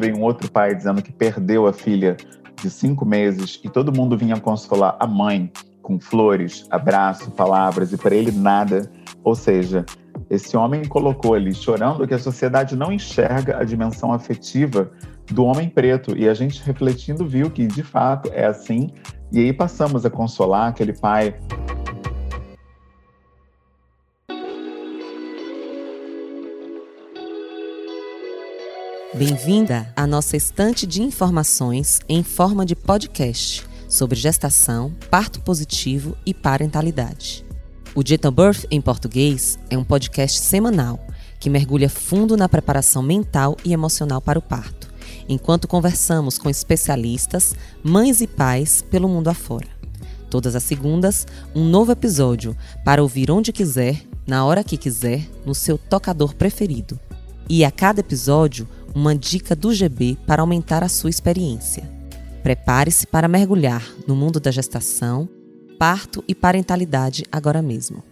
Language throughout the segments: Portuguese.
veio um outro pai dizendo que perdeu a filha de cinco meses e todo mundo vinha consolar a mãe com flores, abraço, palavras e para ele nada. Ou seja, esse homem colocou ali chorando que a sociedade não enxerga a dimensão afetiva do homem preto e a gente refletindo viu que de fato é assim. E aí passamos a consolar aquele pai Bem-vinda à nossa estante de informações em forma de podcast sobre gestação, parto positivo e parentalidade. O Gentle Birth em português é um podcast semanal que mergulha fundo na preparação mental e emocional para o parto, enquanto conversamos com especialistas, mães e pais pelo mundo afora. Todas as segundas, um novo episódio para ouvir onde quiser, na hora que quiser, no seu tocador preferido. E a cada episódio, uma dica do GB para aumentar a sua experiência. Prepare-se para mergulhar no mundo da gestação, parto e parentalidade agora mesmo.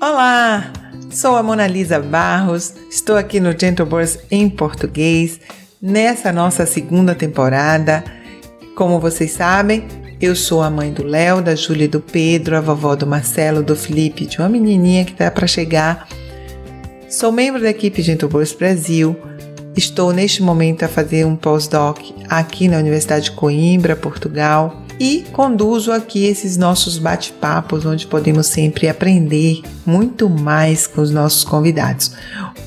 Olá, sou a Mona Lisa Barros, estou aqui no Gentle Birth em português, nessa nossa segunda temporada. Como vocês sabem, eu sou a mãe do Léo, da Júlia e do Pedro, a vovó do Marcelo, do Felipe, de uma menininha que está para chegar. Sou membro da equipe Gentle Boys Brasil. Estou neste momento a fazer um pós-doc aqui na Universidade de Coimbra, Portugal, e conduzo aqui esses nossos bate-papos onde podemos sempre aprender muito mais com os nossos convidados.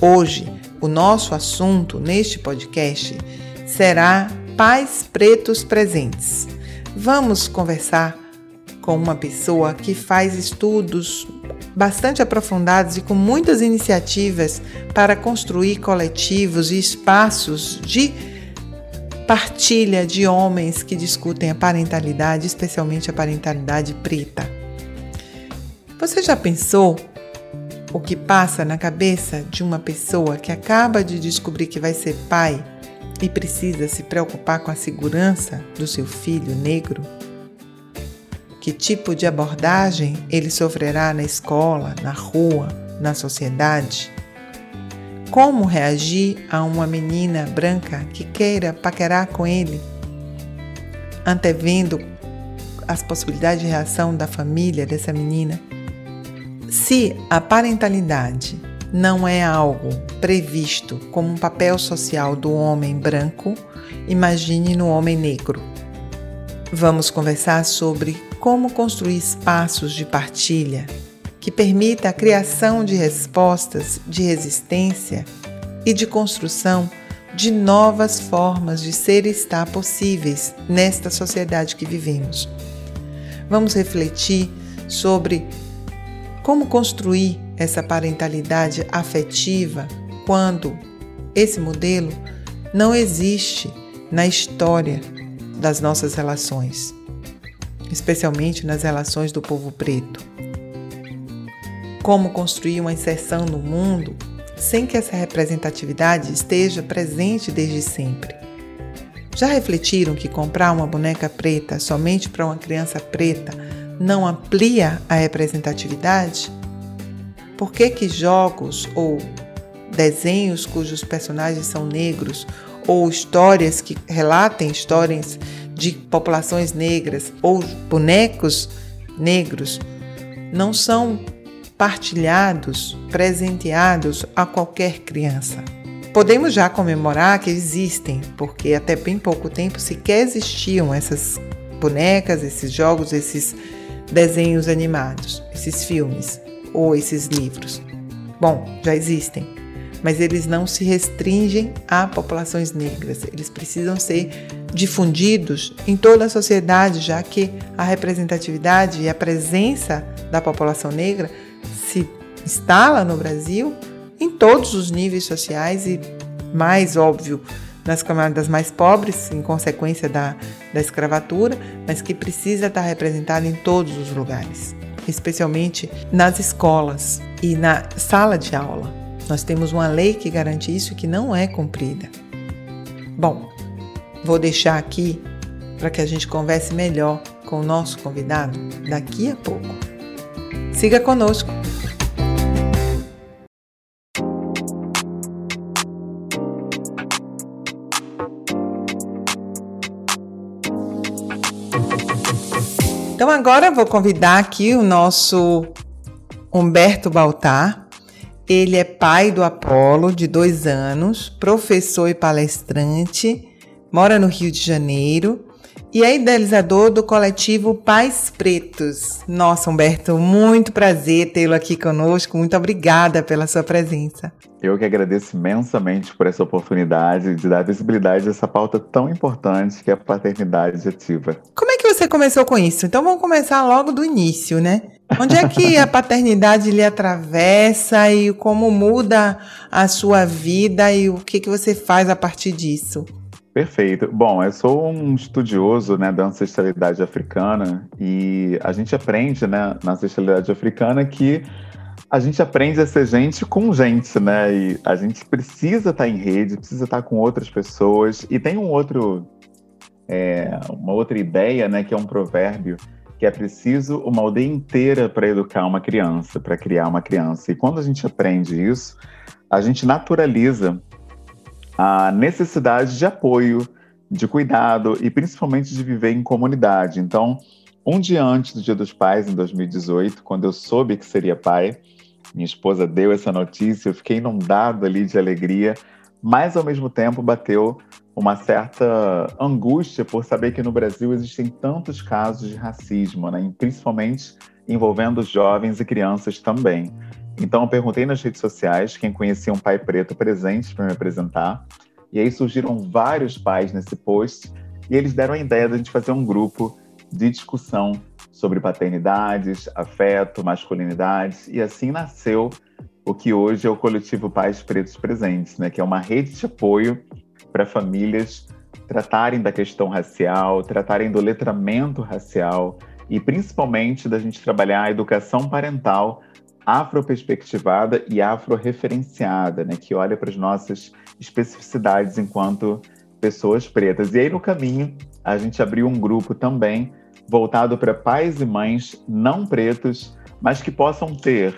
Hoje, o nosso assunto neste podcast será pais pretos presentes. Vamos conversar com uma pessoa que faz estudos bastante aprofundados e com muitas iniciativas para construir coletivos e espaços de partilha de homens que discutem a parentalidade, especialmente a parentalidade preta. Você já pensou o que passa na cabeça de uma pessoa que acaba de descobrir que vai ser pai e precisa se preocupar com a segurança do seu filho negro? Que tipo de abordagem ele sofrerá na escola, na rua, na sociedade? Como reagir a uma menina branca que queira paquerar com ele? Antevendo as possibilidades de reação da família dessa menina? Se a parentalidade não é algo previsto como um papel social do homem branco, imagine no homem negro. Vamos conversar sobre como construir espaços de partilha que permita a criação de respostas de resistência e de construção de novas formas de ser e estar possíveis nesta sociedade que vivemos. Vamos refletir sobre como construir essa parentalidade afetiva quando esse modelo não existe na história das nossas relações, especialmente nas relações do povo preto. Como construir uma inserção no mundo sem que essa representatividade esteja presente desde sempre? Já refletiram que comprar uma boneca preta somente para uma criança preta não amplia a representatividade? Por que, que jogos ou desenhos cujos personagens são negros ou histórias que relatem histórias de populações negras ou bonecos negros não são partilhados, presenteados a qualquer criança. Podemos já comemorar que existem, porque até bem pouco tempo sequer existiam essas bonecas, esses jogos, esses desenhos animados, esses filmes ou esses livros. Bom, já existem, mas eles não se restringem a populações negras, eles precisam ser difundidos em toda a sociedade, já que a representatividade e a presença da população negra se instala no Brasil em todos os níveis sociais e, mais óbvio, nas camadas mais pobres, em consequência da, da escravatura, mas que precisa estar representada em todos os lugares especialmente nas escolas e na sala de aula. Nós temos uma lei que garante isso que não é cumprida. Bom, vou deixar aqui para que a gente converse melhor com o nosso convidado daqui a pouco. Siga conosco. Então agora vou convidar aqui o nosso Humberto Baltar. Ele é pai do Apolo, de dois anos, professor e palestrante, mora no Rio de Janeiro e é idealizador do coletivo Pais Pretos. Nossa, Humberto, muito prazer tê-lo aqui conosco. Muito obrigada pela sua presença. Eu que agradeço imensamente por essa oportunidade de dar visibilidade a essa pauta tão importante que é a paternidade ativa. Como é que você começou com isso? Então vamos começar logo do início, né? Onde é que a paternidade lhe atravessa e como muda a sua vida e o que, que você faz a partir disso? Perfeito. Bom, eu sou um estudioso né, da ancestralidade africana e a gente aprende né, na ancestralidade africana que a gente aprende a ser gente com gente, né? E a gente precisa estar em rede, precisa estar com outras pessoas. E tem um outro, é, uma outra ideia, né, que é um provérbio que é preciso uma aldeia inteira para educar uma criança, para criar uma criança. E quando a gente aprende isso, a gente naturaliza a necessidade de apoio, de cuidado e principalmente de viver em comunidade. Então, um dia antes do Dia dos Pais, em 2018, quando eu soube que seria pai, minha esposa deu essa notícia, eu fiquei inundado ali de alegria, mas ao mesmo tempo bateu uma certa angústia por saber que no Brasil existem tantos casos de racismo, né? principalmente envolvendo jovens e crianças também. Então eu perguntei nas redes sociais quem conhecia um pai preto presente para me apresentar. E aí surgiram vários pais nesse post. E eles deram a ideia de a gente fazer um grupo de discussão sobre paternidades, afeto, masculinidades. E assim nasceu o que hoje é o coletivo Pais Pretos Presentes, né, que é uma rede de apoio para famílias tratarem da questão racial, tratarem do letramento racial e principalmente da gente trabalhar a educação parental afroperspectivada e afro-referenciada, né, que olha para as nossas especificidades enquanto pessoas pretas. E aí, no caminho, a gente abriu um grupo também voltado para pais e mães não pretos, mas que possam ter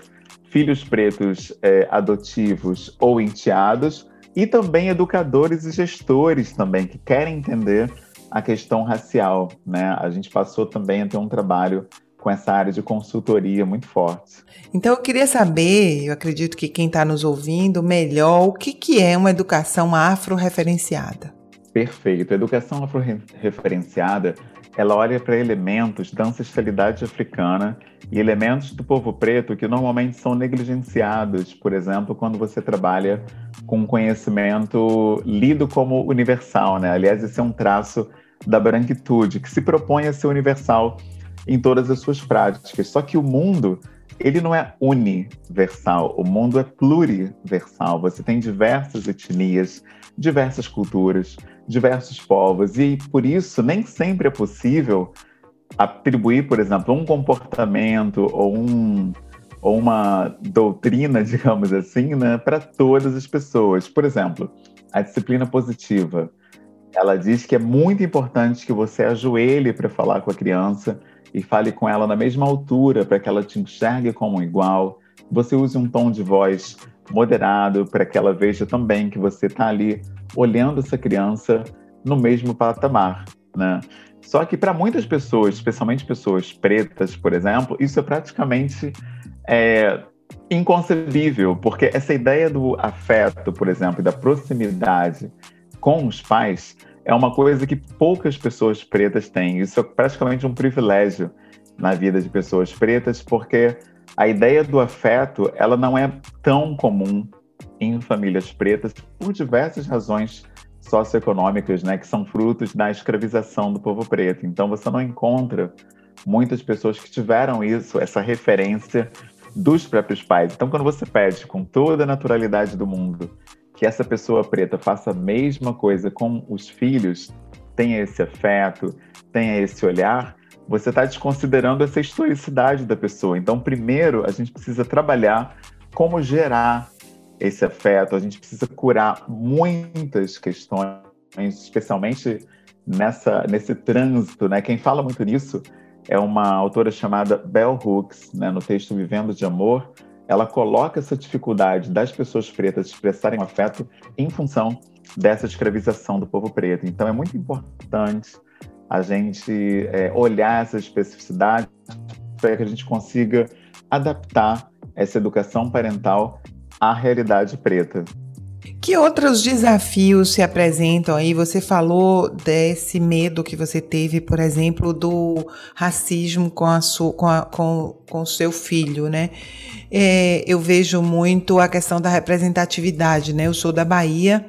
filhos pretos é, adotivos ou enteados, e também educadores e gestores também que querem entender a questão racial. Né? A gente passou também a ter um trabalho com essa área de consultoria muito forte. Então eu queria saber, eu acredito que quem está nos ouvindo, melhor, o que, que é uma educação afro-referenciada? Perfeito. A educação afro-referenciada, ela olha para elementos da ancestralidade africana e elementos do povo preto que normalmente são negligenciados, por exemplo, quando você trabalha com conhecimento lido como universal, né? Aliás, esse é um traço da branquitude, que se propõe a ser universal em todas as suas práticas. Só que o mundo, ele não é universal, o mundo é pluriversal. Você tem diversas etnias, diversas culturas, diversos povos, e por isso nem sempre é possível atribuir, por exemplo, um comportamento ou, um, ou uma doutrina, digamos assim, né, para todas as pessoas. Por exemplo, a disciplina positiva. Ela diz que é muito importante que você ajoelhe para falar com a criança, e fale com ela na mesma altura para que ela te enxergue como igual. Você use um tom de voz moderado para que ela veja também que você está ali olhando essa criança no mesmo patamar, né? Só que para muitas pessoas, especialmente pessoas pretas, por exemplo, isso é praticamente é, inconcebível, porque essa ideia do afeto, por exemplo, e da proximidade com os pais é uma coisa que poucas pessoas pretas têm. Isso é praticamente um privilégio na vida de pessoas pretas, porque a ideia do afeto ela não é tão comum em famílias pretas por diversas razões socioeconômicas, né, que são frutos da escravização do povo preto. Então você não encontra muitas pessoas que tiveram isso, essa referência dos próprios pais. Então quando você pede com toda a naturalidade do mundo que essa pessoa preta faça a mesma coisa com os filhos, tenha esse afeto, tenha esse olhar, você está desconsiderando essa historicidade da pessoa. Então, primeiro, a gente precisa trabalhar como gerar esse afeto, a gente precisa curar muitas questões, especialmente nessa, nesse trânsito, né? Quem fala muito nisso é uma autora chamada Bell Hooks, né, no texto Vivendo de Amor. Ela coloca essa dificuldade das pessoas pretas expressarem afeto em função dessa escravização do povo preto. Então, é muito importante a gente é, olhar essa especificidade para que a gente consiga adaptar essa educação parental à realidade preta. Que outros desafios se apresentam aí? Você falou desse medo que você teve, por exemplo, do racismo com a sua, com, a, com, com seu filho, né? É, eu vejo muito a questão da representatividade, né? Eu sou da Bahia,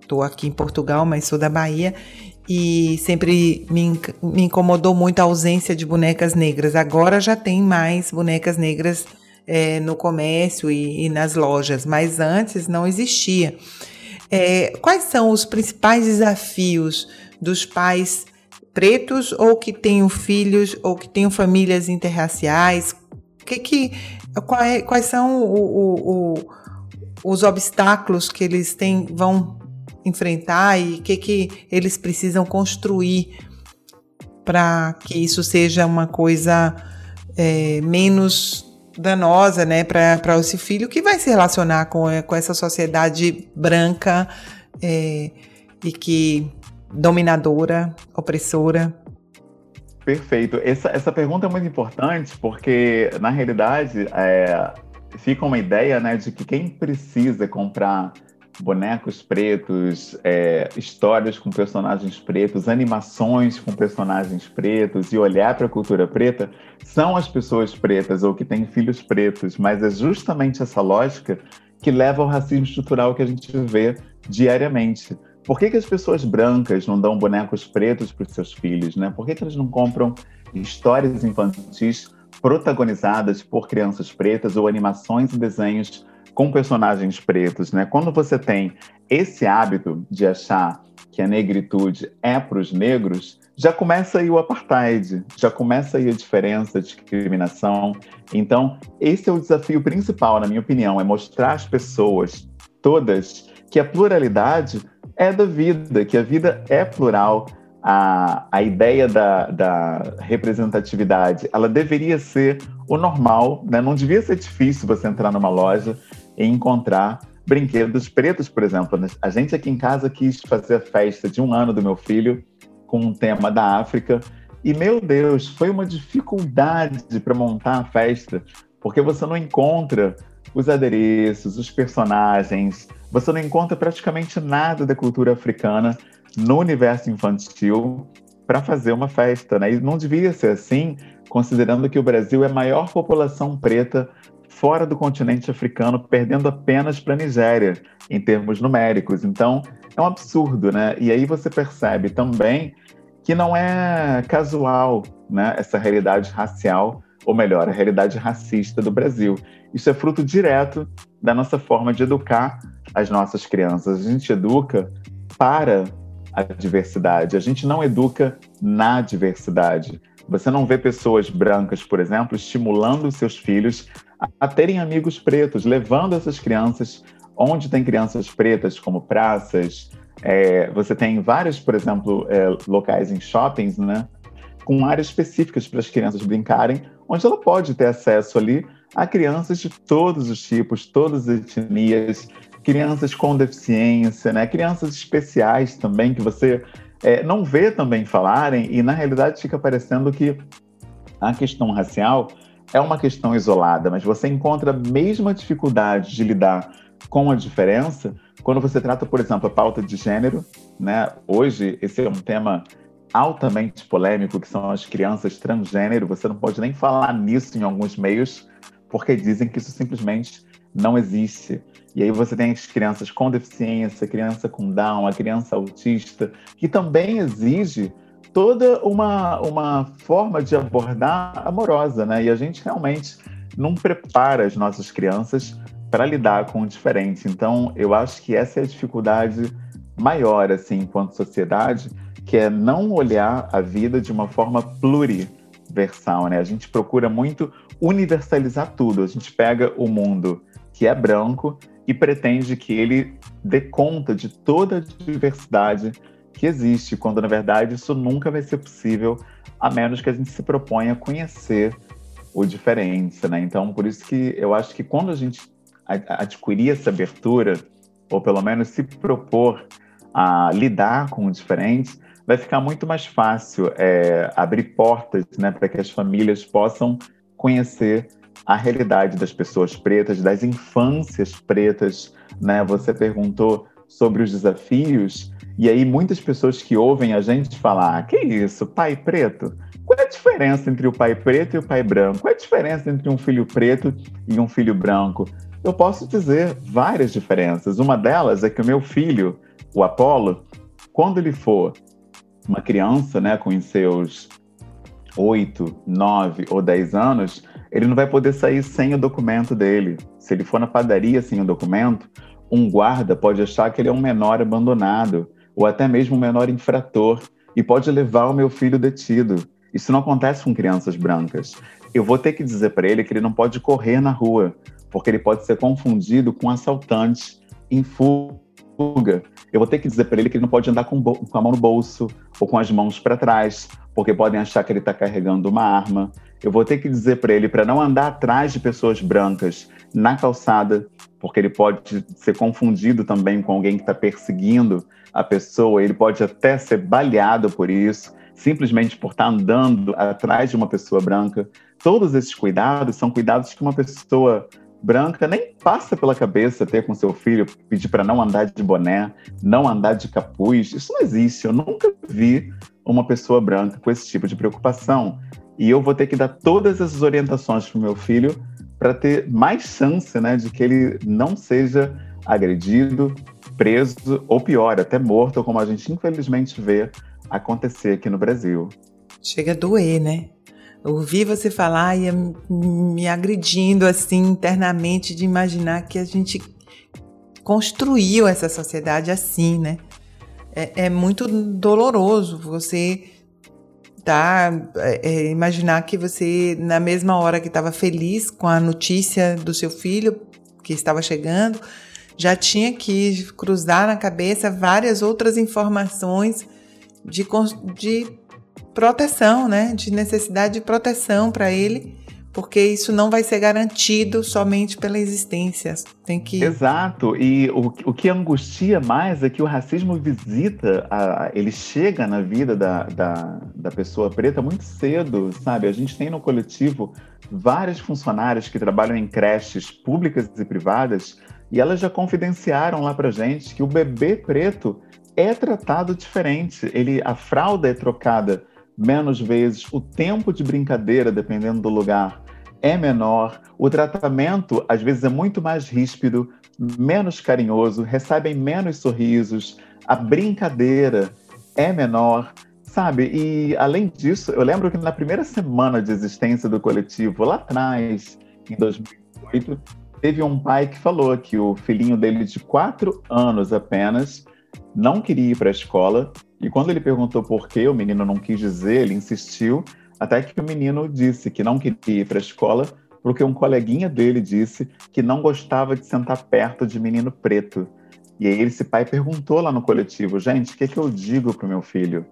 estou aqui em Portugal, mas sou da Bahia e sempre me, me incomodou muito a ausência de bonecas negras. Agora já tem mais bonecas negras é, no comércio e, e, nas lojas, mas antes não existia. É, quais são os principais desafios dos pais pretos ou que tenham filhos ou que tenham famílias interraciais? Que que, quais, quais são o, o, o, os obstáculos que eles têm, vão enfrentar e o que, que eles precisam construir para que isso seja uma coisa é, menos danosa né, para esse filho que vai se relacionar com, é, com essa sociedade branca é, e que dominadora, opressora. Perfeito. Essa, essa pergunta é muito importante porque, na realidade, é, fica uma ideia né, de que quem precisa comprar bonecos pretos, é, histórias com personagens pretos, animações com personagens pretos e olhar para a cultura preta são as pessoas pretas ou que têm filhos pretos, mas é justamente essa lógica que leva ao racismo estrutural que a gente vê diariamente. Por que, que as pessoas brancas não dão bonecos pretos para os seus filhos? Né? Por que, que eles não compram histórias infantis protagonizadas por crianças pretas ou animações e desenhos com personagens pretos, né? Quando você tem esse hábito de achar que a negritude é para os negros, já começa aí o apartheid, já começa aí a diferença, a discriminação. Então, esse é o desafio principal, na minha opinião, é mostrar às pessoas todas que a pluralidade é da vida, que a vida é plural. A, a ideia da, da representatividade, ela deveria ser o normal, né? Não devia ser difícil você entrar numa loja e encontrar brinquedos pretos, por exemplo. A gente aqui em casa quis fazer a festa de um ano do meu filho com um tema da África. E, meu Deus, foi uma dificuldade para montar a festa, porque você não encontra os adereços, os personagens, você não encontra praticamente nada da cultura africana no universo infantil para fazer uma festa, né? E não devia ser assim, considerando que o Brasil é a maior população preta fora do continente africano, perdendo apenas para a Nigéria, em termos numéricos. Então, é um absurdo, né? E aí você percebe também que não é casual né, essa realidade racial, ou melhor, a realidade racista do Brasil. Isso é fruto direto da nossa forma de educar as nossas crianças. A gente educa para a diversidade. A gente não educa na diversidade. Você não vê pessoas brancas, por exemplo, estimulando seus filhos a, terem amigos pretos, levando essas crianças onde tem crianças pretas, como praças. É, você tem vários, por exemplo, é, locais em shoppings, né? Com áreas específicas para as crianças brincarem, onde ela pode ter acesso ali a crianças de todos os tipos, todas as etnias, crianças com deficiência, né? Crianças especiais também que você é, não vê também falarem e na realidade fica parecendo que a questão racial é uma questão isolada, mas você encontra a mesma dificuldade de lidar com a diferença quando você trata, por exemplo, a pauta de gênero, né? Hoje esse é um tema altamente polêmico que são as crianças transgênero. Você não pode nem falar nisso em alguns meios porque dizem que isso simplesmente não existe. E aí você tem as crianças com deficiência, criança com Down, a criança autista, que também exige toda uma, uma forma de abordar amorosa, né? E a gente realmente não prepara as nossas crianças para lidar com o diferente. Então, eu acho que essa é a dificuldade maior, assim, enquanto sociedade, que é não olhar a vida de uma forma pluriversal, né? A gente procura muito universalizar tudo. A gente pega o mundo que é branco e pretende que ele dê conta de toda a diversidade que existe, quando na verdade isso nunca vai ser possível, a menos que a gente se proponha a conhecer o diferente, né? Então, por isso que eu acho que quando a gente adquirir essa abertura, ou pelo menos se propor a lidar com o diferente, vai ficar muito mais fácil é, abrir portas né, para que as famílias possam conhecer a realidade das pessoas pretas, das infâncias pretas. Né? Você perguntou sobre os desafios, e aí muitas pessoas que ouvem a gente falar: ah, que isso, pai preto? Qual é a diferença entre o pai preto e o pai branco? Qual é a diferença entre um filho preto e um filho branco? Eu posso dizer várias diferenças. Uma delas é que o meu filho, o Apolo, quando ele for uma criança, né, com seus oito, nove ou dez anos, ele não vai poder sair sem o documento dele. Se ele for na padaria sem o documento, um guarda pode achar que ele é um menor abandonado ou até mesmo um menor infrator e pode levar o meu filho detido. Isso não acontece com crianças brancas. Eu vou ter que dizer para ele que ele não pode correr na rua, porque ele pode ser confundido com um assaltante em fuga eu vou ter que dizer para ele que ele não pode andar com, com a mão no bolso ou com as mãos para trás, porque podem achar que ele está carregando uma arma. Eu vou ter que dizer para ele para não andar atrás de pessoas brancas na calçada, porque ele pode ser confundido também com alguém que está perseguindo a pessoa. Ele pode até ser baleado por isso, simplesmente por estar tá andando atrás de uma pessoa branca. Todos esses cuidados são cuidados que uma pessoa branca nem passa pela cabeça ter com seu filho pedir para não andar de boné, não andar de capuz. Isso não existe. Eu nunca vi uma pessoa branca com esse tipo de preocupação. E eu vou ter que dar todas essas orientações para o meu filho para ter mais chance né, de que ele não seja agredido, preso ou pior, até morto, como a gente infelizmente vê acontecer aqui no Brasil. Chega a doer, né? Ouvir você falar ia me agredindo assim internamente de imaginar que a gente construiu essa sociedade assim, né? É, é muito doloroso você tá é, é imaginar que você na mesma hora que estava feliz com a notícia do seu filho que estava chegando já tinha que cruzar na cabeça várias outras informações de, de proteção, né? De necessidade de proteção para ele, porque isso não vai ser garantido somente pela existência. Tem que. Exato. E o, o que angustia mais é que o racismo visita, a, ele chega na vida da, da, da pessoa preta muito cedo, sabe? A gente tem no coletivo várias funcionárias que trabalham em creches públicas e privadas e elas já confidenciaram lá pra gente que o bebê preto é tratado diferente. Ele, a fralda é trocada menos vezes, o tempo de brincadeira, dependendo do lugar, é menor, o tratamento às vezes é muito mais ríspido, menos carinhoso, recebem menos sorrisos, a brincadeira é menor, sabe? E além disso, eu lembro que na primeira semana de existência do coletivo, lá atrás, em 2008, teve um pai que falou que o filhinho dele de quatro anos apenas não queria ir para a escola e quando ele perguntou por que o menino não quis dizer, ele insistiu, até que o menino disse que não queria ir para a escola porque um coleguinha dele disse que não gostava de sentar perto de menino preto. E aí esse pai perguntou lá no coletivo, gente, o que, é que eu digo para o meu filho?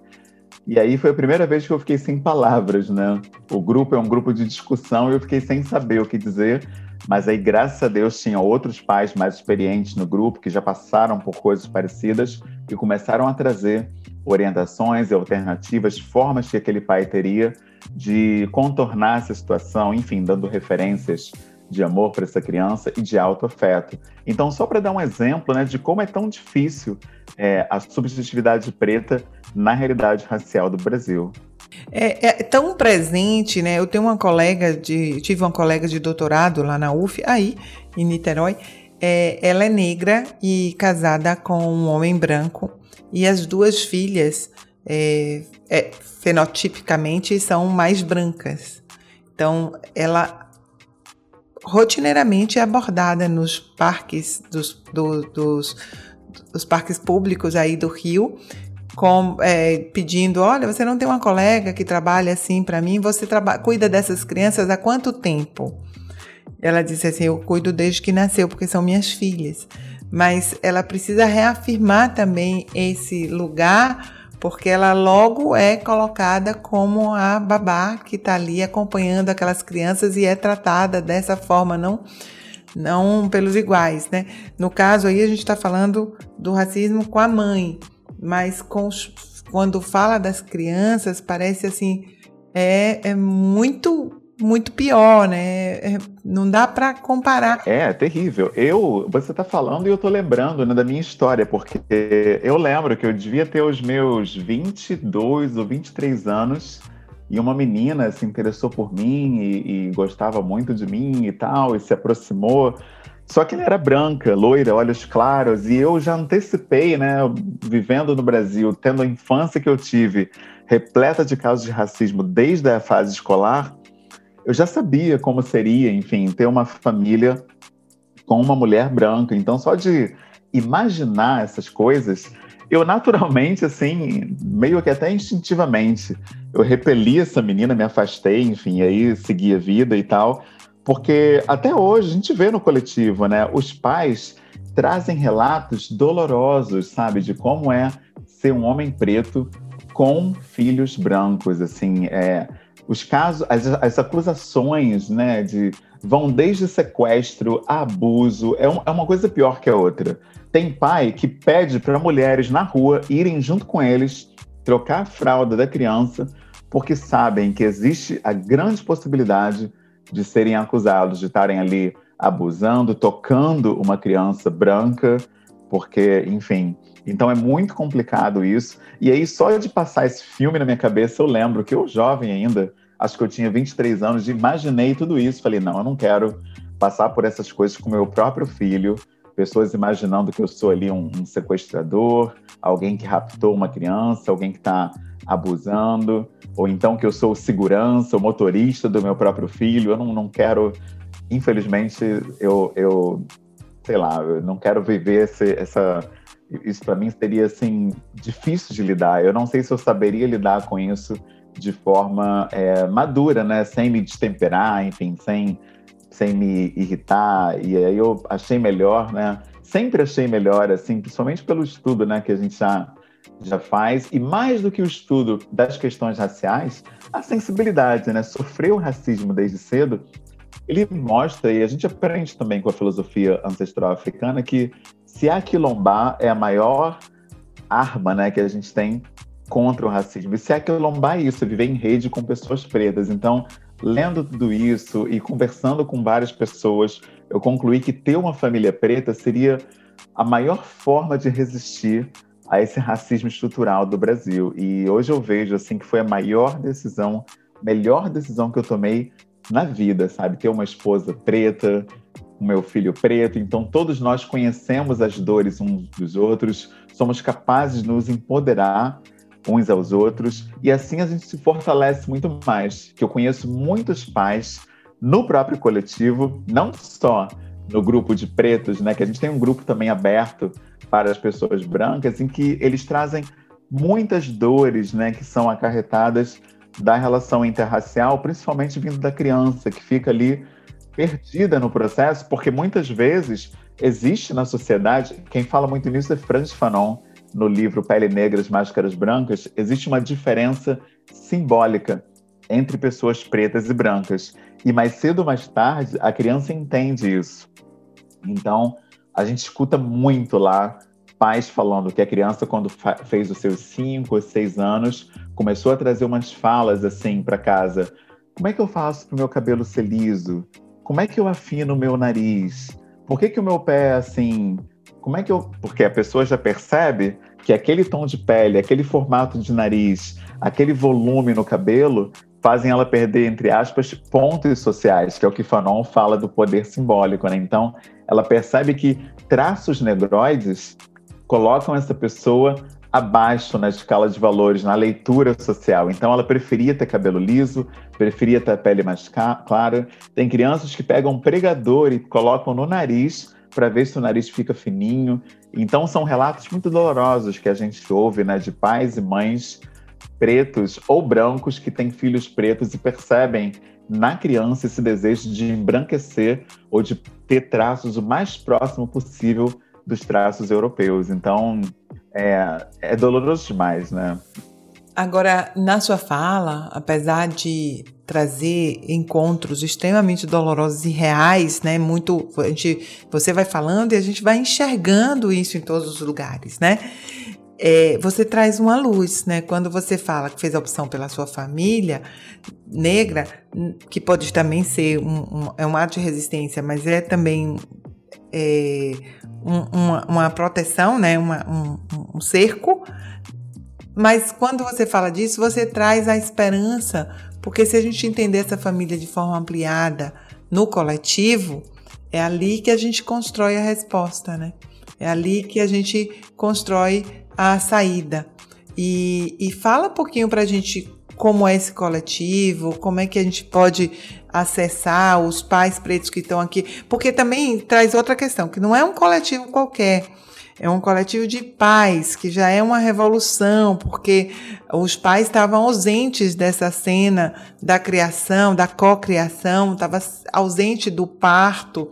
E aí foi a primeira vez que eu fiquei sem palavras, né? O grupo é um grupo de discussão e eu fiquei sem saber o que dizer. Mas aí, graças a Deus, tinha outros pais mais experientes no grupo que já passaram por coisas parecidas e começaram a trazer orientações e alternativas, formas que aquele pai teria de contornar essa situação, enfim, dando referências de amor para essa criança e de alto afeto. Então, só para dar um exemplo né, de como é tão difícil é, a subjetividade preta na realidade racial do Brasil. É, é, tão presente, né? Eu tenho uma colega de, tive uma colega de doutorado lá na UF, aí em Niterói. É, ela é negra e casada com um homem branco e as duas filhas, é, é, fenotipicamente, são mais brancas. Então, ela rotineiramente é abordada nos parques dos, do, dos, parques públicos aí do Rio, com, é, pedindo, olha, você não tem uma colega que trabalha assim para mim? Você cuida dessas crianças há quanto tempo? Ela disse assim, eu cuido desde que nasceu, porque são minhas filhas mas ela precisa reafirmar também esse lugar porque ela logo é colocada como a babá que está ali acompanhando aquelas crianças e é tratada dessa forma, não não pelos iguais, né? No caso aí a gente está falando do racismo com a mãe, mas com, quando fala das crianças parece assim é, é muito muito pior, né? É, não dá para comparar. É, terrível. Eu, você tá falando e eu tô lembrando né, da minha história, porque eu lembro que eu devia ter os meus 22 ou 23 anos e uma menina se interessou por mim e, e gostava muito de mim e tal, e se aproximou. Só que ela era branca, loira, olhos claros, e eu já antecipei, né, vivendo no Brasil, tendo a infância que eu tive, repleta de casos de racismo desde a fase escolar, eu já sabia como seria, enfim, ter uma família com uma mulher branca. Então, só de imaginar essas coisas, eu naturalmente, assim, meio que até instintivamente, eu repeli essa menina, me afastei, enfim, aí segui a vida e tal, porque até hoje a gente vê no coletivo, né? Os pais trazem relatos dolorosos, sabe, de como é ser um homem preto com filhos brancos, assim, é, os casos, as, as acusações, né, de vão desde sequestro a abuso, é, um, é uma coisa pior que a outra. Tem pai que pede para mulheres na rua irem junto com eles trocar a fralda da criança, porque sabem que existe a grande possibilidade de serem acusados de estarem ali abusando, tocando uma criança branca, porque, enfim. Então é muito complicado isso. E aí, só de passar esse filme na minha cabeça, eu lembro que eu, jovem ainda, acho que eu tinha 23 anos, imaginei tudo isso. Falei, não, eu não quero passar por essas coisas com meu próprio filho. Pessoas imaginando que eu sou ali um, um sequestrador, alguém que raptou uma criança, alguém que está abusando, ou então que eu sou segurança, o motorista do meu próprio filho. Eu não, não quero, infelizmente, eu, eu sei lá, eu não quero viver esse, essa. Isso para mim seria assim difícil de lidar. Eu não sei se eu saberia lidar com isso de forma é, madura, né? Sem me destemperar, enfim, sem, sem me irritar. E aí eu achei melhor, né? Sempre achei melhor, assim, principalmente pelo estudo, né, que a gente já já faz, e mais do que o estudo das questões raciais, a sensibilidade, né? Sofrer o racismo desde cedo, ele mostra, e a gente aprende também com a filosofia ancestral africana, que se aquilombar é a maior arma né, que a gente tem contra o racismo. E se aquilombar é isso, viver em rede com pessoas pretas. Então, lendo tudo isso e conversando com várias pessoas, eu concluí que ter uma família preta seria a maior forma de resistir a esse racismo estrutural do Brasil. E hoje eu vejo assim que foi a maior decisão, melhor decisão que eu tomei na vida, sabe? Ter uma esposa preta, o meu filho preto. Então todos nós conhecemos as dores uns dos outros, somos capazes de nos empoderar uns aos outros e assim a gente se fortalece muito mais. Que eu conheço muitos pais no próprio coletivo, não só no grupo de pretos, né, que a gente tem um grupo também aberto para as pessoas brancas, em que eles trazem muitas dores, né, que são acarretadas da relação interracial, principalmente vindo da criança, que fica ali perdida no processo, porque muitas vezes existe na sociedade, quem fala muito nisso é Franz Fanon, no livro Pele Negras, Máscaras Brancas, existe uma diferença simbólica entre pessoas pretas e brancas. E mais cedo ou mais tarde, a criança entende isso. Então, a gente escuta muito lá pais falando que a criança, quando fez os seus cinco ou seis anos, começou a trazer umas falas assim para casa. Como é que eu faço para o meu cabelo ser liso? Como é que eu afino o meu nariz? Por que, que o meu pé é assim? como é que eu. Porque a pessoa já percebe que aquele tom de pele, aquele formato de nariz, aquele volume no cabelo fazem ela perder, entre aspas, pontos sociais, que é o que Fanon fala do poder simbólico, né? Então, ela percebe que traços negroides colocam essa pessoa abaixo na escala de valores, na leitura social. Então, ela preferia ter cabelo liso, preferia ter pele mais clara. Tem crianças que pegam um pregador e colocam no nariz para ver se o nariz fica fininho. Então são relatos muito dolorosos que a gente ouve, né, de pais e mães pretos ou brancos que têm filhos pretos e percebem na criança esse desejo de embranquecer ou de ter traços o mais próximo possível dos traços europeus. Então, é, é doloroso demais, né? Agora, na sua fala, apesar de trazer encontros extremamente dolorosos e reais, né? Muito, a gente, você vai falando e a gente vai enxergando isso em todos os lugares, né? É, você traz uma luz, né? Quando você fala que fez a opção pela sua família negra, que pode também ser um, um é um ato de resistência, mas é também é, um, uma, uma, proteção, né? Uma, um, um cerco mas quando você fala disso, você traz a esperança, porque se a gente entender essa família de forma ampliada no coletivo, é ali que a gente constrói a resposta, né? É ali que a gente constrói a saída. E, e fala um pouquinho para a gente como é esse coletivo, como é que a gente pode acessar os pais pretos que estão aqui, porque também traz outra questão, que não é um coletivo qualquer é um coletivo de pais, que já é uma revolução, porque os pais estavam ausentes dessa cena da criação, da cocriação, estava ausente do parto.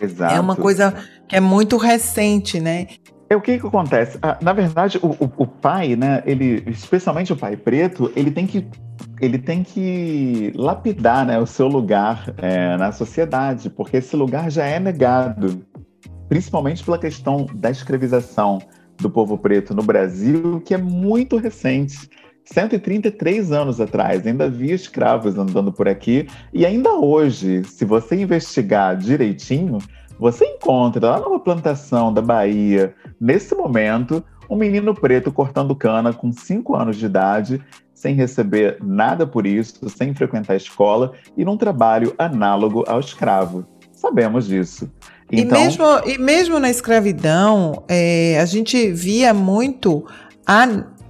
Exato. É uma coisa que é muito recente, né? É o que, que acontece? Ah, na verdade, o, o, o, pai, né? Ele, especialmente o pai preto, ele tem que ele tem que lapidar né, o seu lugar é, na sociedade, porque esse lugar já é negado principalmente pela questão da escravização do povo preto no Brasil, que é muito recente. 133 anos atrás, ainda havia escravos andando por aqui, e ainda hoje, se você investigar direitinho, você encontra lá numa plantação da Bahia, nesse momento, um menino preto cortando cana com 5 anos de idade, sem receber nada por isso, sem frequentar a escola e num trabalho análogo ao escravo. Sabemos disso. Então... E, mesmo, e mesmo na escravidão, é, a gente via muito a,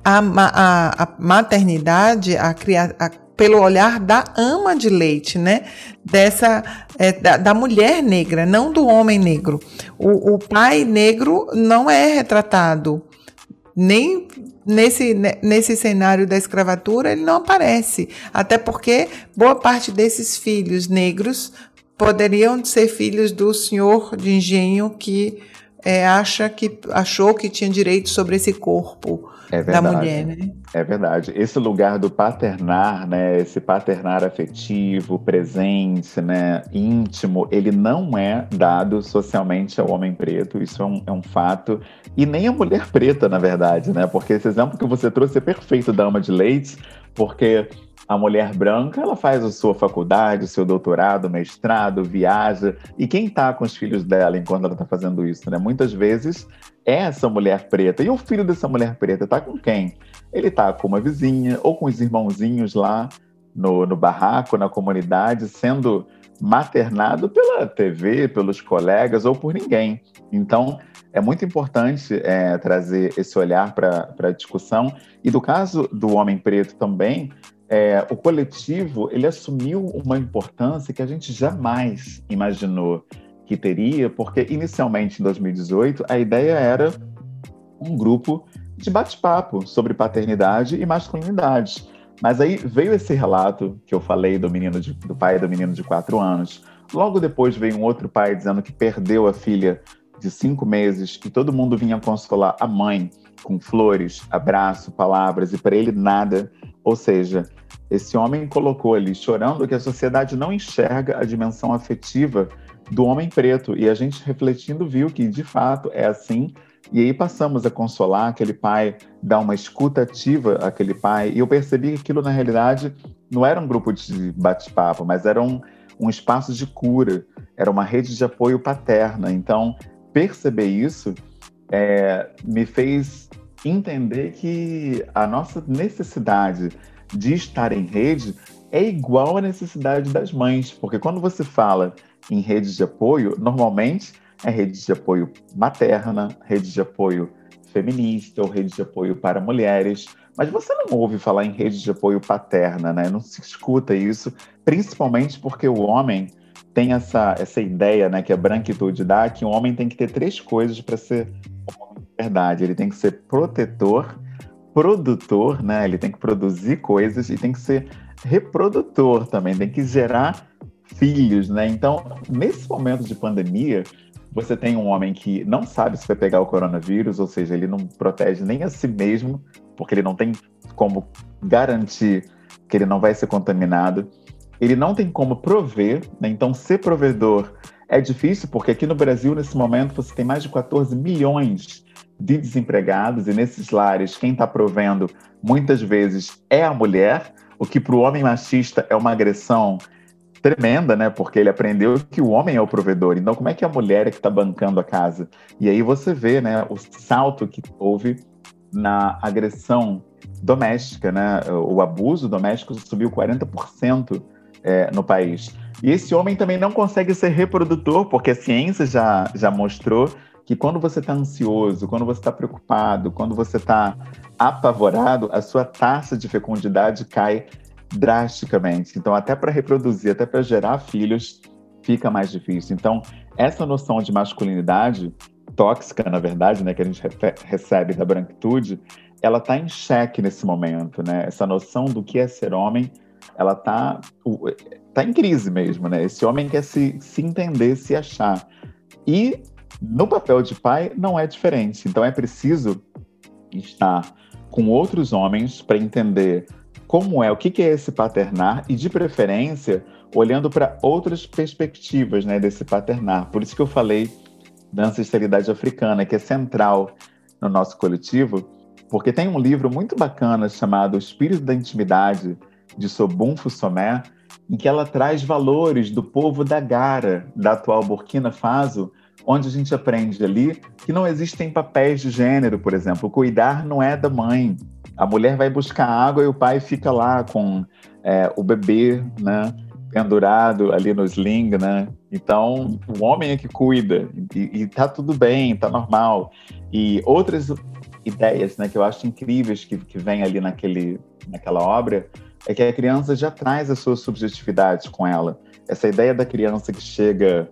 a, a, a maternidade, a, a, pelo olhar da ama de leite, né? Dessa é, da, da, mulher negra, não do homem negro. O, o pai negro não é retratado nem nesse, nesse cenário da escravatura ele não aparece. Até porque boa parte desses filhos negros poderiam ser filhos do senhor de engenho que é, acha que achou que tinha direito sobre esse corpo é da mulher, né? É verdade. Esse lugar do paternar, né? Esse paternar afetivo, presente, né? Íntimo, ele não é dado socialmente ao homem preto. Isso é um, é um fato. E nem a mulher preta, na verdade, né? Porque esse exemplo que você trouxe é perfeito da ama de leite, porque a mulher branca, ela faz a sua faculdade, o seu doutorado, mestrado, viaja. E quem está com os filhos dela enquanto ela está fazendo isso, né? Muitas vezes é essa mulher preta. E o filho dessa mulher preta está com quem? Ele está com uma vizinha ou com os irmãozinhos lá no, no barraco, na comunidade, sendo maternado pela TV, pelos colegas ou por ninguém. Então, é muito importante é, trazer esse olhar para a discussão. E do caso do homem preto também, é, o coletivo ele assumiu uma importância que a gente jamais imaginou que teria, porque inicialmente em 2018 a ideia era um grupo de bate-papo sobre paternidade e masculinidade. Mas aí veio esse relato que eu falei do menino de, do pai do menino de quatro anos. Logo depois veio um outro pai dizendo que perdeu a filha de cinco meses e todo mundo vinha consolar a mãe com flores, abraço, palavras e para ele nada. Ou seja, esse homem colocou ali chorando que a sociedade não enxerga a dimensão afetiva do homem preto e a gente refletindo viu que de fato é assim. E aí passamos a consolar aquele pai, dar uma escuta ativa àquele pai. E eu percebi que aquilo, na realidade, não era um grupo de bate-papo, mas era um, um espaço de cura, era uma rede de apoio paterna. Então, perceber isso é, me fez entender que a nossa necessidade de estar em rede é igual à necessidade das mães, porque quando você fala em redes de apoio, normalmente é rede de apoio materna, rede de apoio feminista ou rede de apoio para mulheres, mas você não ouve falar em rede de apoio paterna, né? Não se escuta isso, principalmente porque o homem tem essa, essa ideia, né, que a branquitude dá, que o homem tem que ter três coisas para ser verdade. Ele tem que ser protetor, produtor, né? Ele tem que produzir coisas e tem que ser reprodutor também, tem que gerar filhos, né? Então, nesse momento de pandemia, você tem um homem que não sabe se vai pegar o coronavírus, ou seja, ele não protege nem a si mesmo, porque ele não tem como garantir que ele não vai ser contaminado. Ele não tem como prover, né? então ser provedor é difícil, porque aqui no Brasil, nesse momento, você tem mais de 14 milhões de desempregados, e nesses lares, quem está provendo muitas vezes é a mulher, o que para o homem machista é uma agressão tremenda, né? Porque ele aprendeu que o homem é o provedor. Então, como é que a mulher é que está bancando a casa? E aí você vê, né, o salto que houve na agressão doméstica, né? O abuso doméstico subiu 40% é, no país. E esse homem também não consegue ser reprodutor, porque a ciência já, já mostrou que quando você está ansioso, quando você está preocupado, quando você está apavorado, a sua taxa de fecundidade cai drasticamente. Então, até para reproduzir, até para gerar filhos, fica mais difícil. Então, essa noção de masculinidade tóxica, na verdade, né, que a gente recebe da branquitude, ela está em xeque nesse momento, né? Essa noção do que é ser homem, ela está tá em crise mesmo, né? Esse homem quer se, se entender, se achar. E no papel de pai não é diferente. Então é preciso estar com outros homens para entender como é, o que, é esse paternar e, de preferência, olhando para outras perspectivas né, desse paternar. Por isso que eu falei da ancestralidade africana, que é central no nosso coletivo, porque tem um livro muito bacana chamado O Espírito da Intimidade, de Sobun Fussomé, em que ela traz valores do povo da Gara, da atual Burkina Faso, onde a gente aprende ali que não existem papéis de gênero, por exemplo. Cuidar não é da mãe, a mulher vai buscar água e o pai fica lá com é, o bebê, né? Pendurado ali no sling, né? Então, o homem é que cuida e, e tá tudo bem, tá normal. E outras ideias, né, que eu acho incríveis que, que vem ali naquele, naquela obra, é que a criança já traz a sua subjetividade com ela. Essa ideia da criança que chega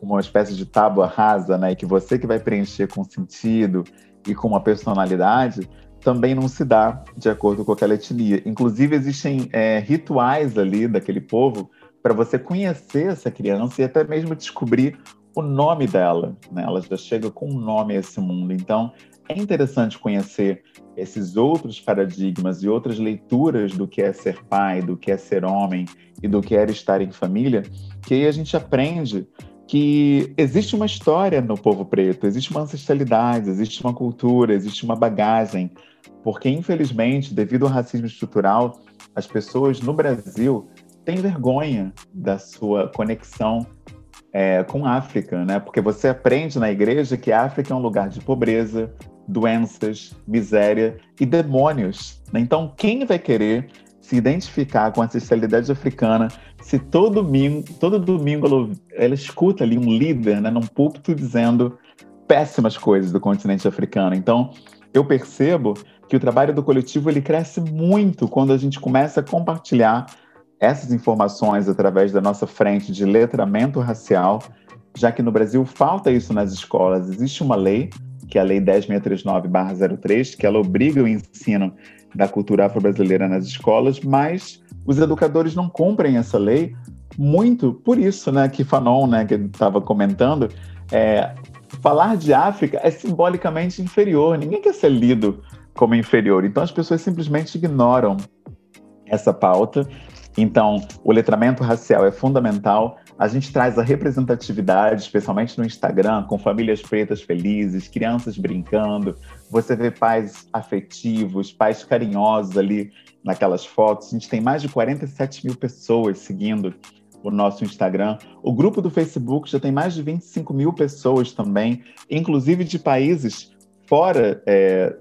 uma espécie de tábua rasa, né, que você que vai preencher com sentido e com uma personalidade, também não se dá de acordo com aquela etnia. Inclusive, existem é, rituais ali daquele povo para você conhecer essa criança e até mesmo descobrir o nome dela. Né? Ela já chega com um nome a esse mundo. Então, é interessante conhecer esses outros paradigmas e outras leituras do que é ser pai, do que é ser homem e do que é estar em família, que aí a gente aprende que existe uma história no povo preto, existe uma ancestralidade, existe uma cultura, existe uma bagagem, porque infelizmente, devido ao racismo estrutural, as pessoas no Brasil têm vergonha da sua conexão é, com a África, né? Porque você aprende na igreja que a África é um lugar de pobreza, doenças, miséria e demônios. Né? Então, quem vai querer se identificar com a ancestralidade africana, se todo domingo, todo domingo ela, ela escuta ali um líder né, num púlpito dizendo péssimas coisas do continente africano. Então, eu percebo que o trabalho do coletivo ele cresce muito quando a gente começa a compartilhar essas informações através da nossa frente de letramento racial, já que no Brasil falta isso nas escolas. Existe uma lei, que é a Lei 10.639-03, que ela obriga o ensino da cultura afro-brasileira nas escolas, mas os educadores não cumprem essa lei muito por isso, né, que Fanon, né, que estava comentando, é, falar de África é simbolicamente inferior. Ninguém quer ser lido como inferior. Então as pessoas simplesmente ignoram essa pauta. Então, o letramento racial é fundamental. A gente traz a representatividade, especialmente no Instagram, com famílias pretas felizes, crianças brincando. Você vê pais afetivos, pais carinhosos ali naquelas fotos. A gente tem mais de 47 mil pessoas seguindo o nosso Instagram. O grupo do Facebook já tem mais de 25 mil pessoas também, inclusive de países fora é,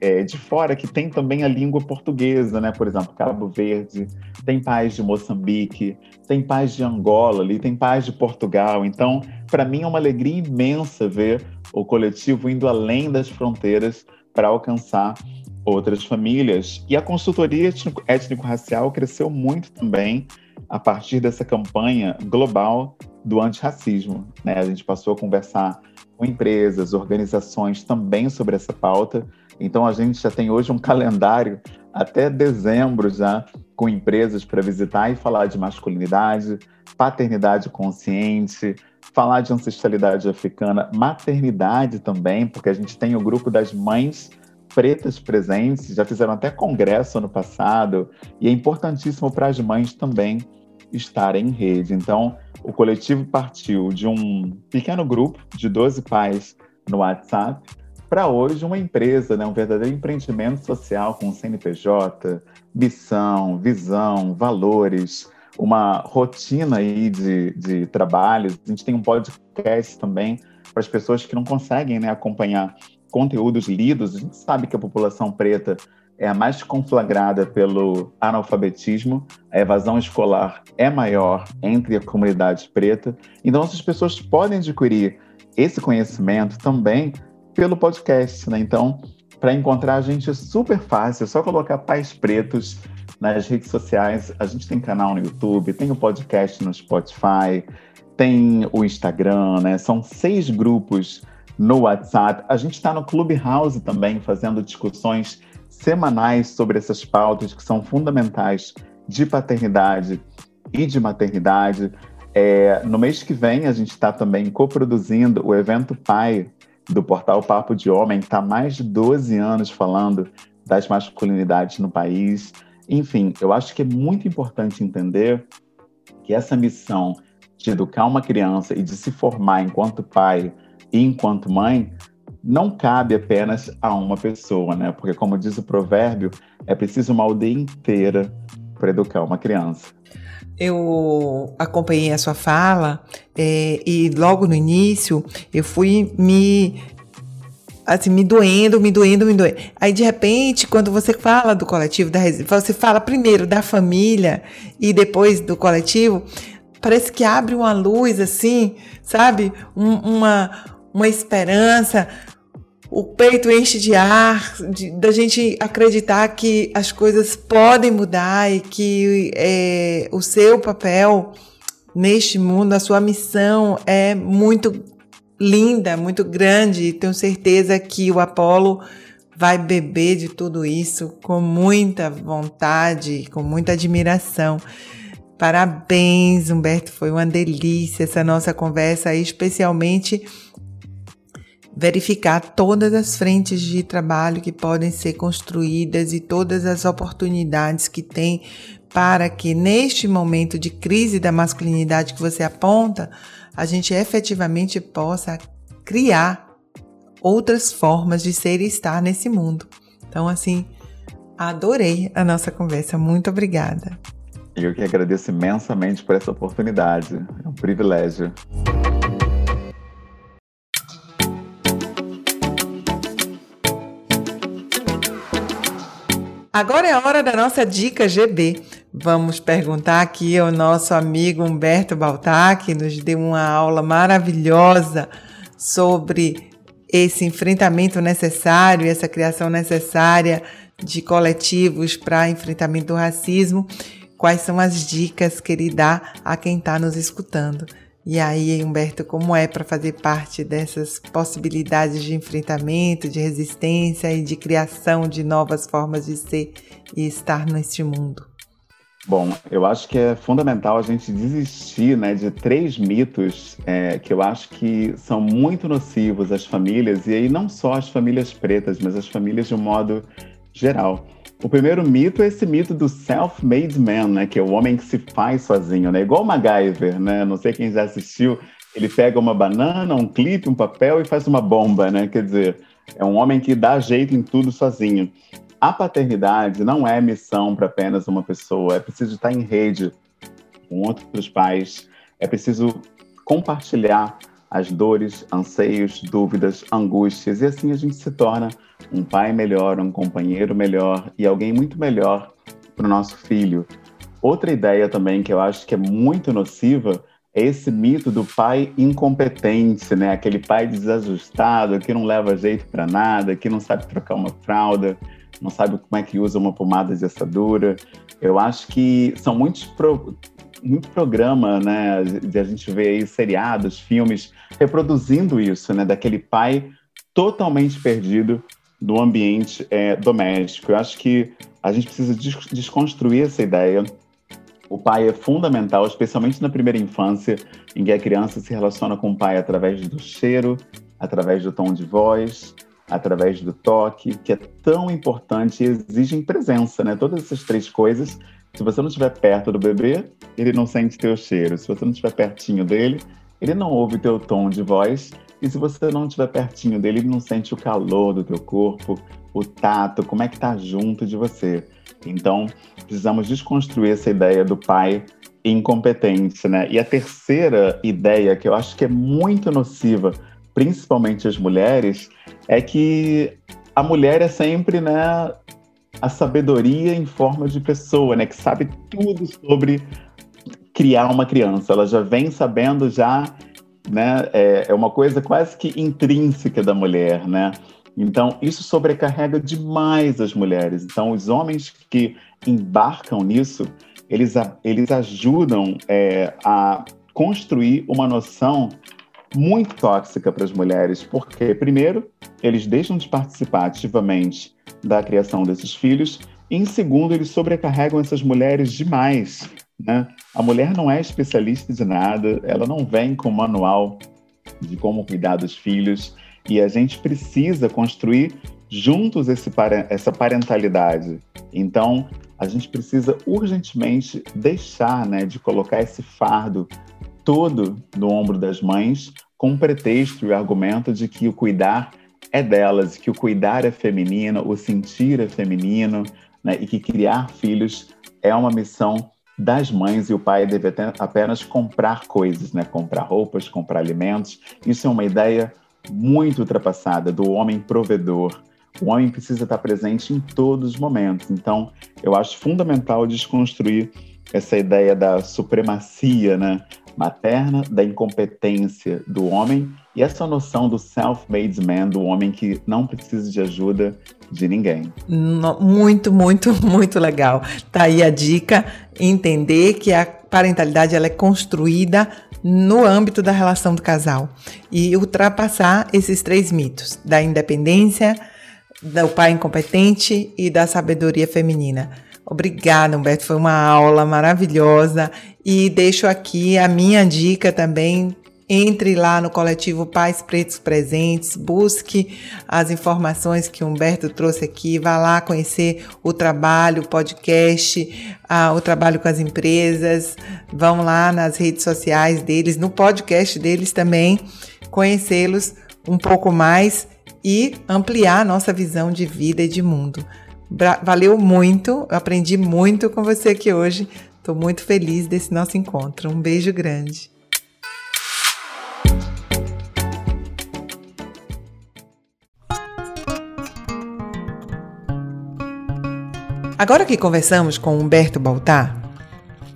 é, de fora que tem também a língua portuguesa, né? Por exemplo, Cabo Verde, tem pais de Moçambique, tem pais de Angola ali, tem pais de Portugal. Então, para mim é uma alegria imensa ver o coletivo indo além das fronteiras para alcançar outras famílias. E a consultoria étnico-racial cresceu muito também a partir dessa campanha global do antirracismo. Né? A gente passou a conversar com empresas, organizações também sobre essa pauta então a gente já tem hoje um calendário até dezembro já com empresas para visitar e falar de masculinidade, paternidade consciente, falar de ancestralidade africana, maternidade também, porque a gente tem o grupo das mães pretas presentes, já fizeram até congresso ano passado, e é importantíssimo para as mães também estarem em rede. Então, o coletivo partiu de um pequeno grupo de 12 pais no WhatsApp para hoje uma empresa, né, um verdadeiro empreendimento social com CNPJ, missão, visão, valores, uma rotina aí de, de trabalho. A gente tem um podcast também para as pessoas que não conseguem né, acompanhar conteúdos lidos. A gente sabe que a população preta é a mais conflagrada pelo analfabetismo, a evasão escolar é maior entre a comunidade preta. Então, essas pessoas podem adquirir esse conhecimento também pelo podcast, né? Então, para encontrar a gente é super fácil, é só colocar Pais Pretos nas redes sociais. A gente tem canal no YouTube, tem o podcast no Spotify, tem o Instagram, né? São seis grupos no WhatsApp. A gente está no Clubhouse também, fazendo discussões semanais sobre essas pautas que são fundamentais de paternidade e de maternidade. É, no mês que vem, a gente está também coproduzindo o evento Pai do portal Papo de Homem, está mais de 12 anos falando das masculinidades no país. Enfim, eu acho que é muito importante entender que essa missão de educar uma criança e de se formar enquanto pai e enquanto mãe não cabe apenas a uma pessoa, né? Porque, como diz o provérbio, é preciso uma aldeia inteira para educar uma criança. Eu acompanhei a sua fala é, e logo no início eu fui me assim, me doendo, me doendo, me doendo. Aí, de repente, quando você fala do coletivo, da você fala primeiro da família e depois do coletivo, parece que abre uma luz, assim, sabe? Um, uma, uma esperança, o peito enche de ar, de, da gente acreditar que as coisas podem mudar e que é, o seu papel neste mundo, a sua missão é muito linda, muito grande. E tenho certeza que o Apolo vai beber de tudo isso com muita vontade, com muita admiração. Parabéns, Humberto, foi uma delícia essa nossa conversa, especialmente verificar todas as frentes de trabalho que podem ser construídas e todas as oportunidades que tem para que neste momento de crise da masculinidade que você aponta, a gente efetivamente possa criar outras formas de ser e estar nesse mundo. Então, assim, adorei a nossa conversa. Muito obrigada. Eu que agradeço imensamente por essa oportunidade. É um privilégio. Agora é a hora da nossa dica GB. Vamos perguntar aqui ao nosso amigo Humberto Baltar, que nos deu uma aula maravilhosa sobre esse enfrentamento necessário, essa criação necessária de coletivos para enfrentamento do racismo. Quais são as dicas que ele dá a quem está nos escutando? E aí, Humberto, como é para fazer parte dessas possibilidades de enfrentamento, de resistência e de criação de novas formas de ser e estar neste mundo? Bom, eu acho que é fundamental a gente desistir né, de três mitos é, que eu acho que são muito nocivos às famílias, e aí não só as famílias pretas, mas as famílias de um modo geral. O primeiro mito é esse mito do self-made man, né? Que é o homem que se faz sozinho, né? Igual o MacGyver, né? Não sei quem já assistiu. Ele pega uma banana, um clipe, um papel e faz uma bomba, né? Quer dizer, é um homem que dá jeito em tudo sozinho. A paternidade não é missão para apenas uma pessoa. É preciso estar em rede com outros pais. É preciso compartilhar as dores, anseios, dúvidas, angústias, e assim a gente se torna um pai melhor, um companheiro melhor e alguém muito melhor para o nosso filho. Outra ideia também que eu acho que é muito nociva é esse mito do pai incompetente, né? Aquele pai desajustado, que não leva jeito para nada, que não sabe trocar uma fralda, não sabe como é que usa uma pomada de assadura. Eu acho que são muitos pro, muito programa, né? De a gente ver aí seriados, filmes reproduzindo isso, né? Daquele pai totalmente perdido do ambiente é, doméstico. Eu acho que a gente precisa desconstruir essa ideia. O pai é fundamental, especialmente na primeira infância, em que a criança se relaciona com o pai através do cheiro, através do tom de voz, através do toque, que é tão importante e exigem presença, né? Todas essas três coisas. Se você não estiver perto do bebê, ele não sente teu cheiro. Se você não estiver pertinho dele, ele não ouve teu tom de voz e se você não estiver pertinho dele, ele não sente o calor do teu corpo, o tato, como é que tá junto de você. Então, precisamos desconstruir essa ideia do pai incompetente, né? E a terceira ideia, que eu acho que é muito nociva, principalmente as mulheres, é que a mulher é sempre, né, a sabedoria em forma de pessoa, né, que sabe tudo sobre criar uma criança. Ela já vem sabendo já né? É, é uma coisa quase que intrínseca da mulher, né? Então, isso sobrecarrega demais as mulheres. Então, os homens que embarcam nisso, eles, eles ajudam é, a construir uma noção muito tóxica para as mulheres, porque, primeiro, eles deixam de participar ativamente da criação desses filhos, e, em segundo, eles sobrecarregam essas mulheres demais né? A mulher não é especialista de nada, ela não vem com manual de como cuidar dos filhos e a gente precisa construir juntos esse, essa parentalidade. Então, a gente precisa urgentemente deixar né, de colocar esse fardo todo no ombro das mães com o pretexto e o argumento de que o cuidar é delas, que o cuidar é feminino, o sentir é feminino, né, e que criar filhos é uma missão das mães e o pai deve apenas comprar coisas, né? Comprar roupas, comprar alimentos. Isso é uma ideia muito ultrapassada do homem provedor. O homem precisa estar presente em todos os momentos. Então, eu acho fundamental desconstruir essa ideia da supremacia, né? materna, da incompetência do homem e essa noção do self-made man, do homem que não precisa de ajuda de ninguém. Muito, muito, muito legal. Tá aí a dica, entender que a parentalidade ela é construída no âmbito da relação do casal e ultrapassar esses três mitos da independência, do pai incompetente e da sabedoria feminina. Obrigada, Humberto. Foi uma aula maravilhosa. E deixo aqui a minha dica também. Entre lá no coletivo Pais Pretos Presentes, busque as informações que Humberto trouxe aqui, vá lá conhecer o trabalho, o podcast, o trabalho com as empresas, vão lá nas redes sociais deles, no podcast deles também, conhecê-los um pouco mais e ampliar a nossa visão de vida e de mundo. Valeu muito, aprendi muito com você aqui hoje. Estou muito feliz desse nosso encontro. Um beijo grande. Agora que conversamos com Humberto Baltar,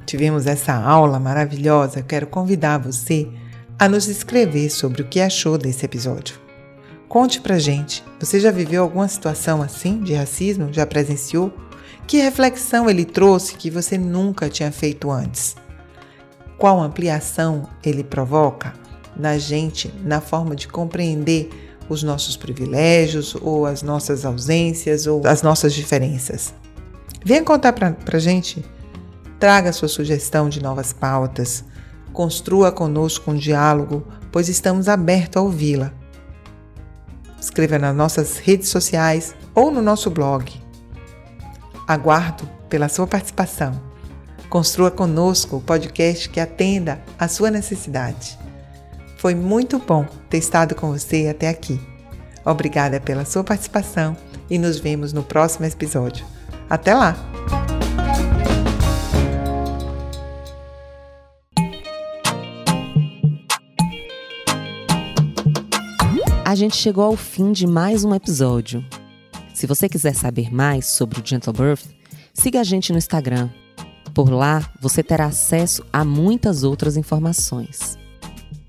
tivemos essa aula maravilhosa, quero convidar você a nos escrever sobre o que achou desse episódio. Conte pra gente, você já viveu alguma situação assim de racismo? Já presenciou? Que reflexão ele trouxe que você nunca tinha feito antes? Qual ampliação ele provoca na gente, na forma de compreender os nossos privilégios, ou as nossas ausências, ou as nossas diferenças? Venha contar pra, pra gente. Traga sua sugestão de novas pautas. Construa conosco um diálogo, pois estamos abertos a ouvi-la escreva nas nossas redes sociais ou no nosso blog. Aguardo pela sua participação. Construa conosco o podcast que atenda à sua necessidade. Foi muito bom ter estado com você até aqui. Obrigada pela sua participação e nos vemos no próximo episódio. Até lá! A gente chegou ao fim de mais um episódio. Se você quiser saber mais sobre o Gentle Birth, siga a gente no Instagram. Por lá, você terá acesso a muitas outras informações.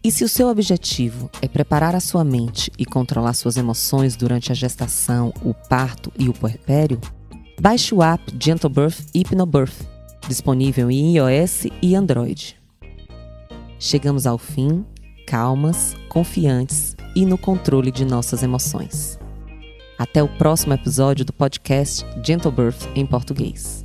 E se o seu objetivo é preparar a sua mente e controlar suas emoções durante a gestação, o parto e o puerpério, baixe o app Gentle Birth Hypnobirth, disponível em iOS e Android. Chegamos ao fim, calmas, confiantes e no controle de nossas emoções. Até o próximo episódio do podcast Gentle Birth em português.